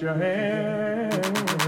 your hand.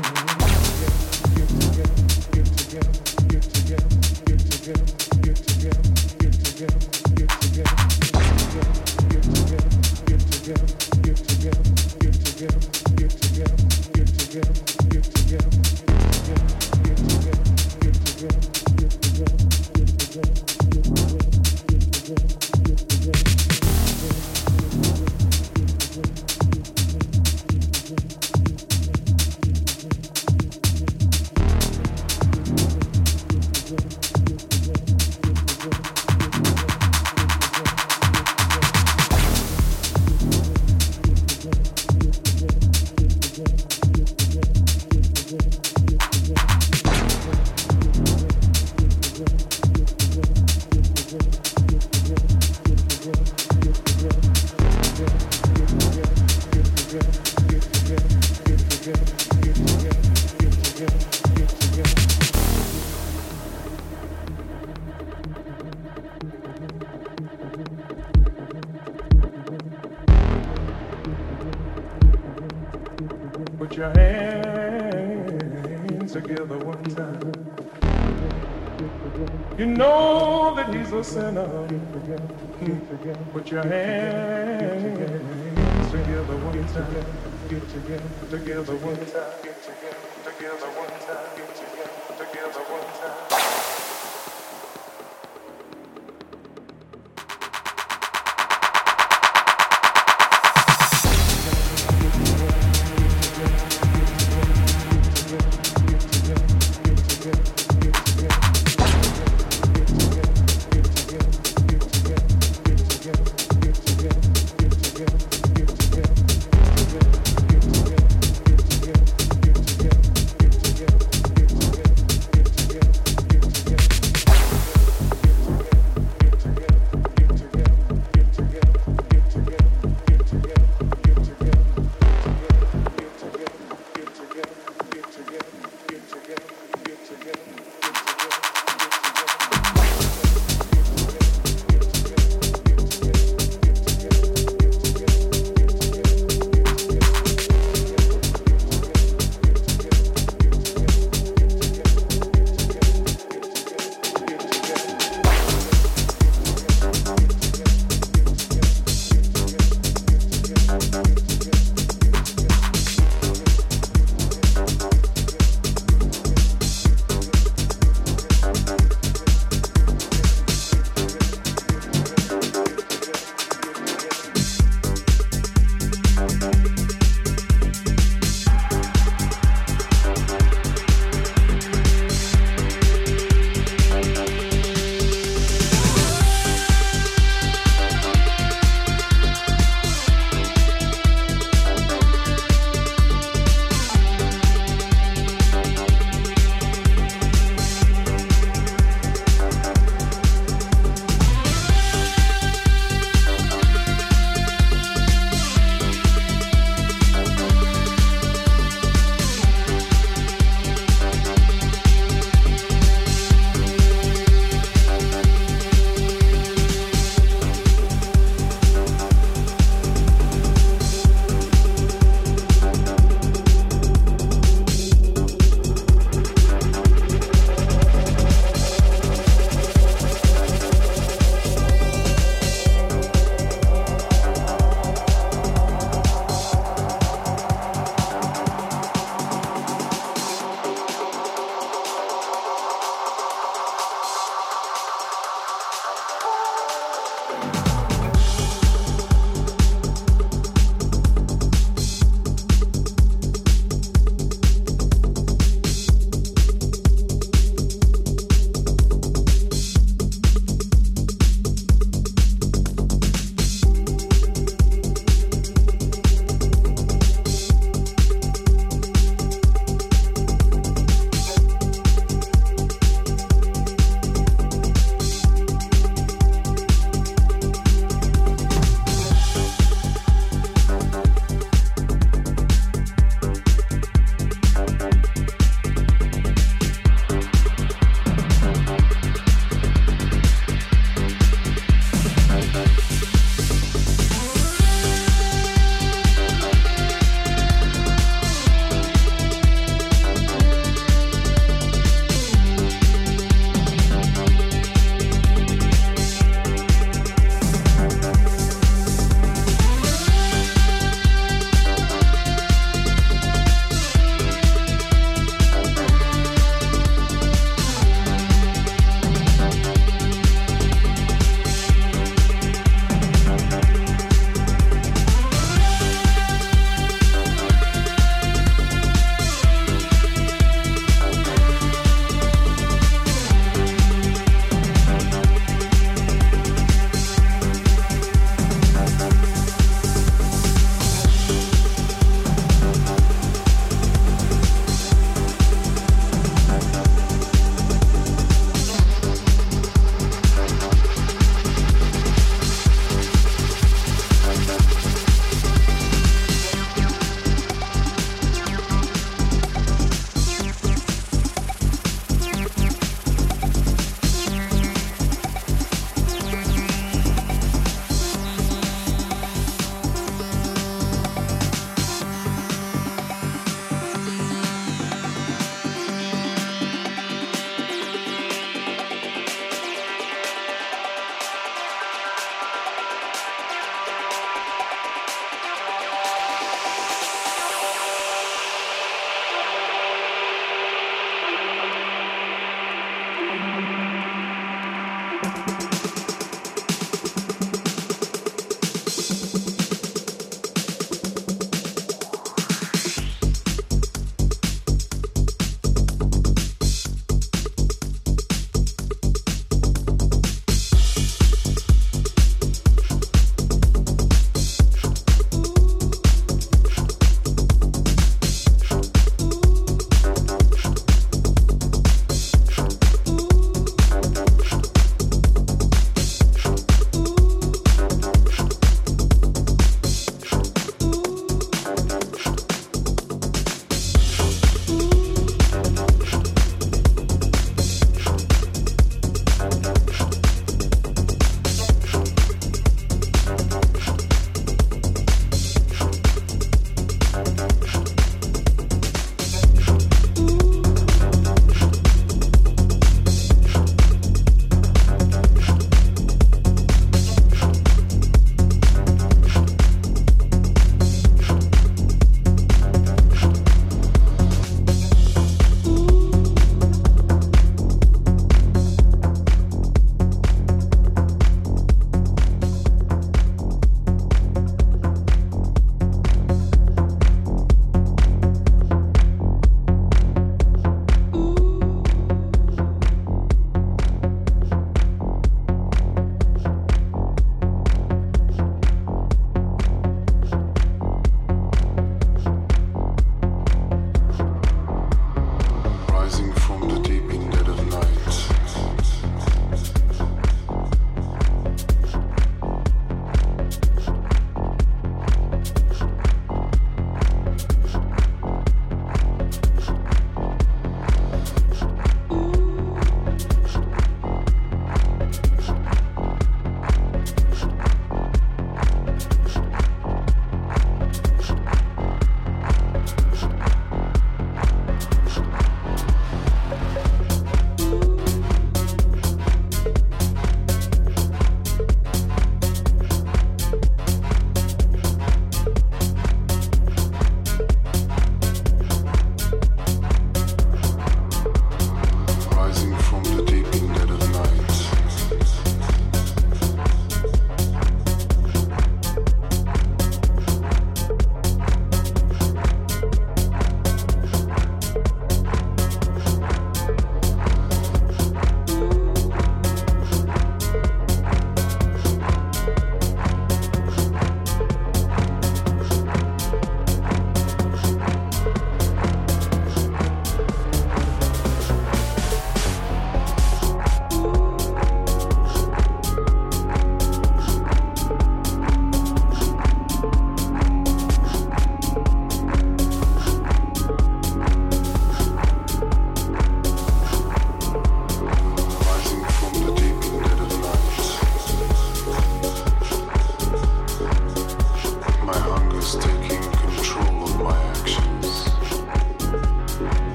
That he's a sinner. Put your hands together one time. Get together, together one time. Get together,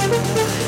nothing.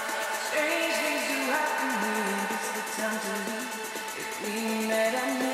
We met at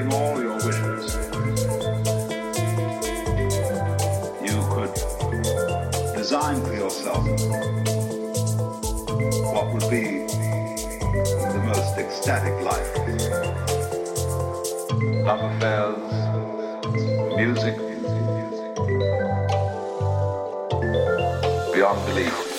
fulfilling all your wishes. You could design for yourself what would be the most ecstatic life. Love affairs, music, beyond belief.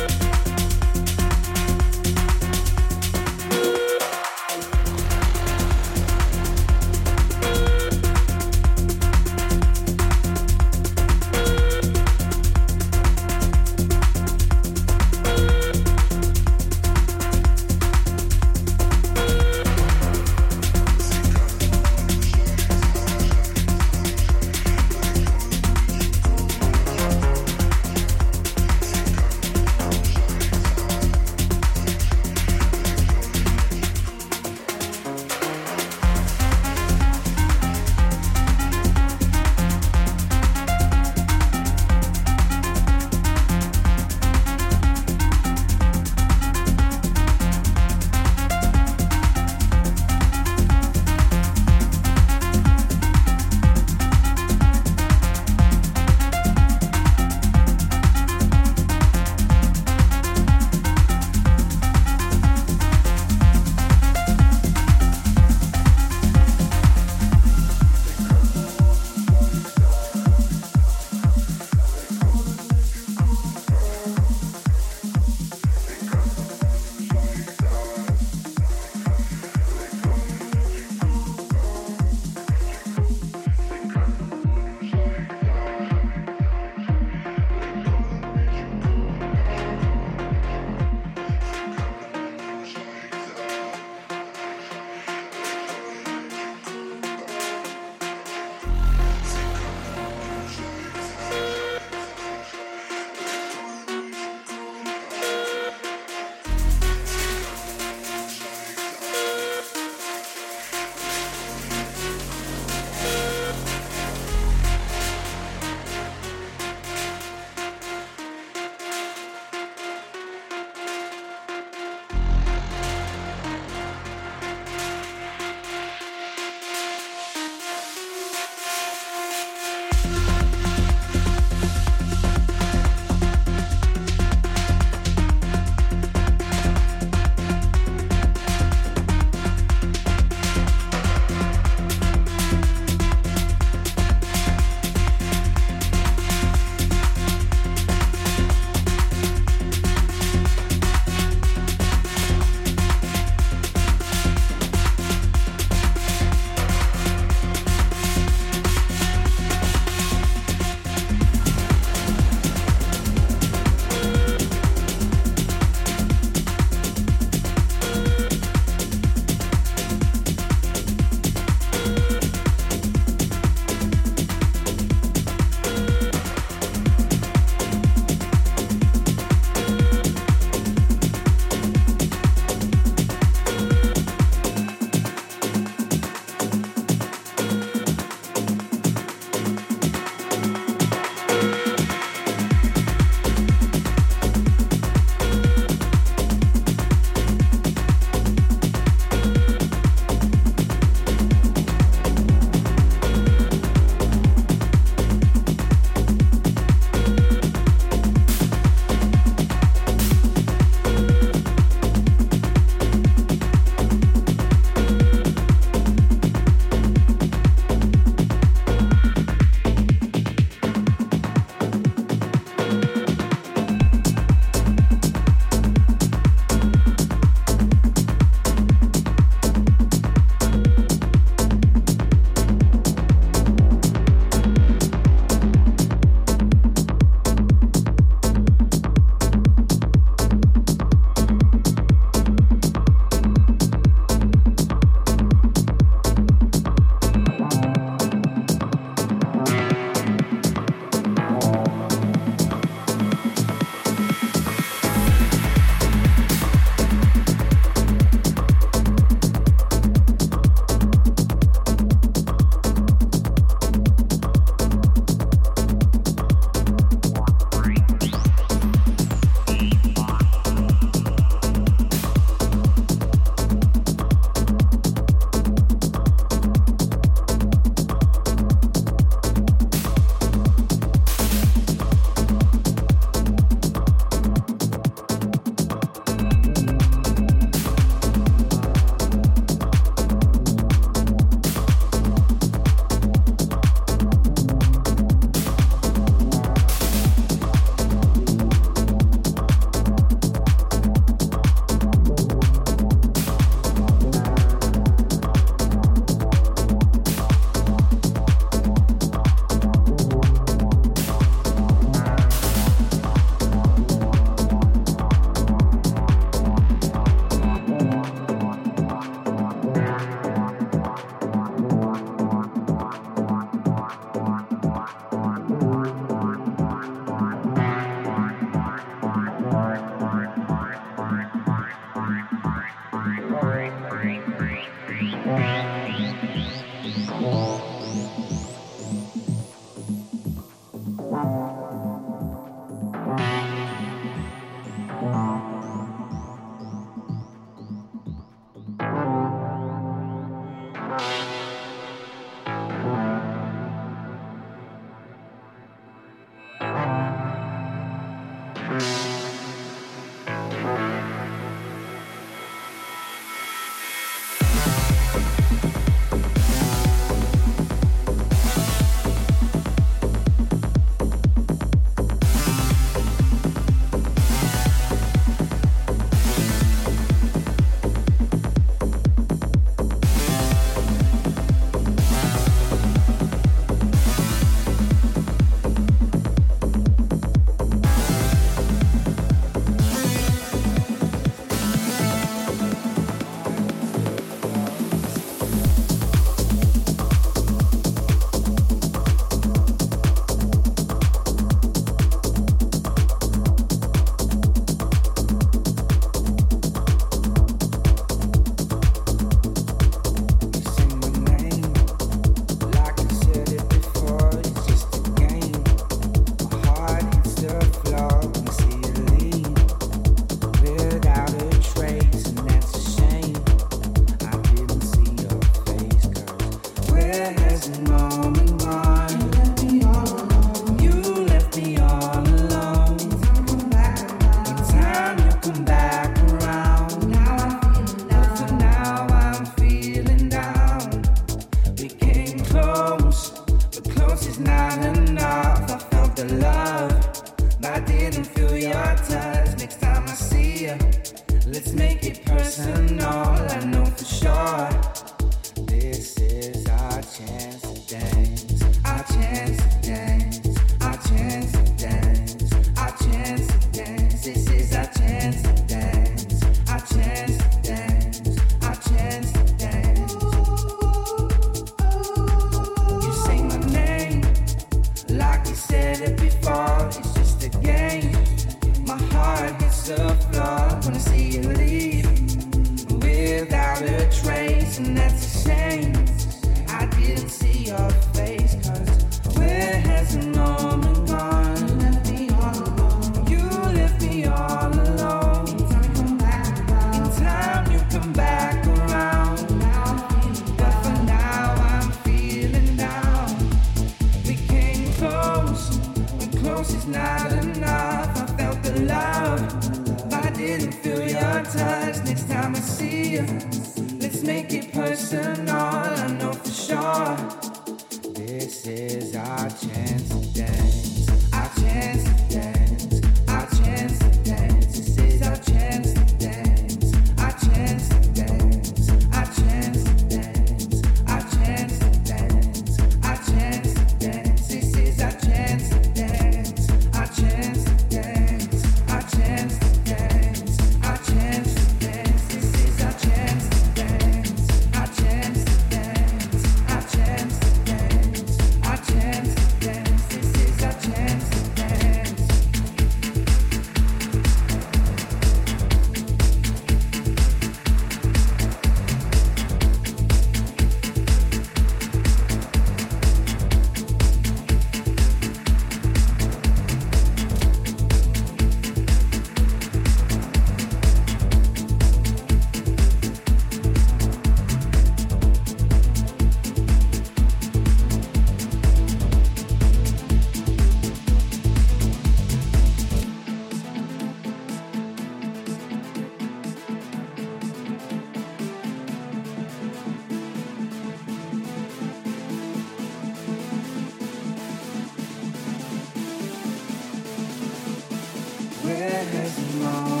heaven, Lord.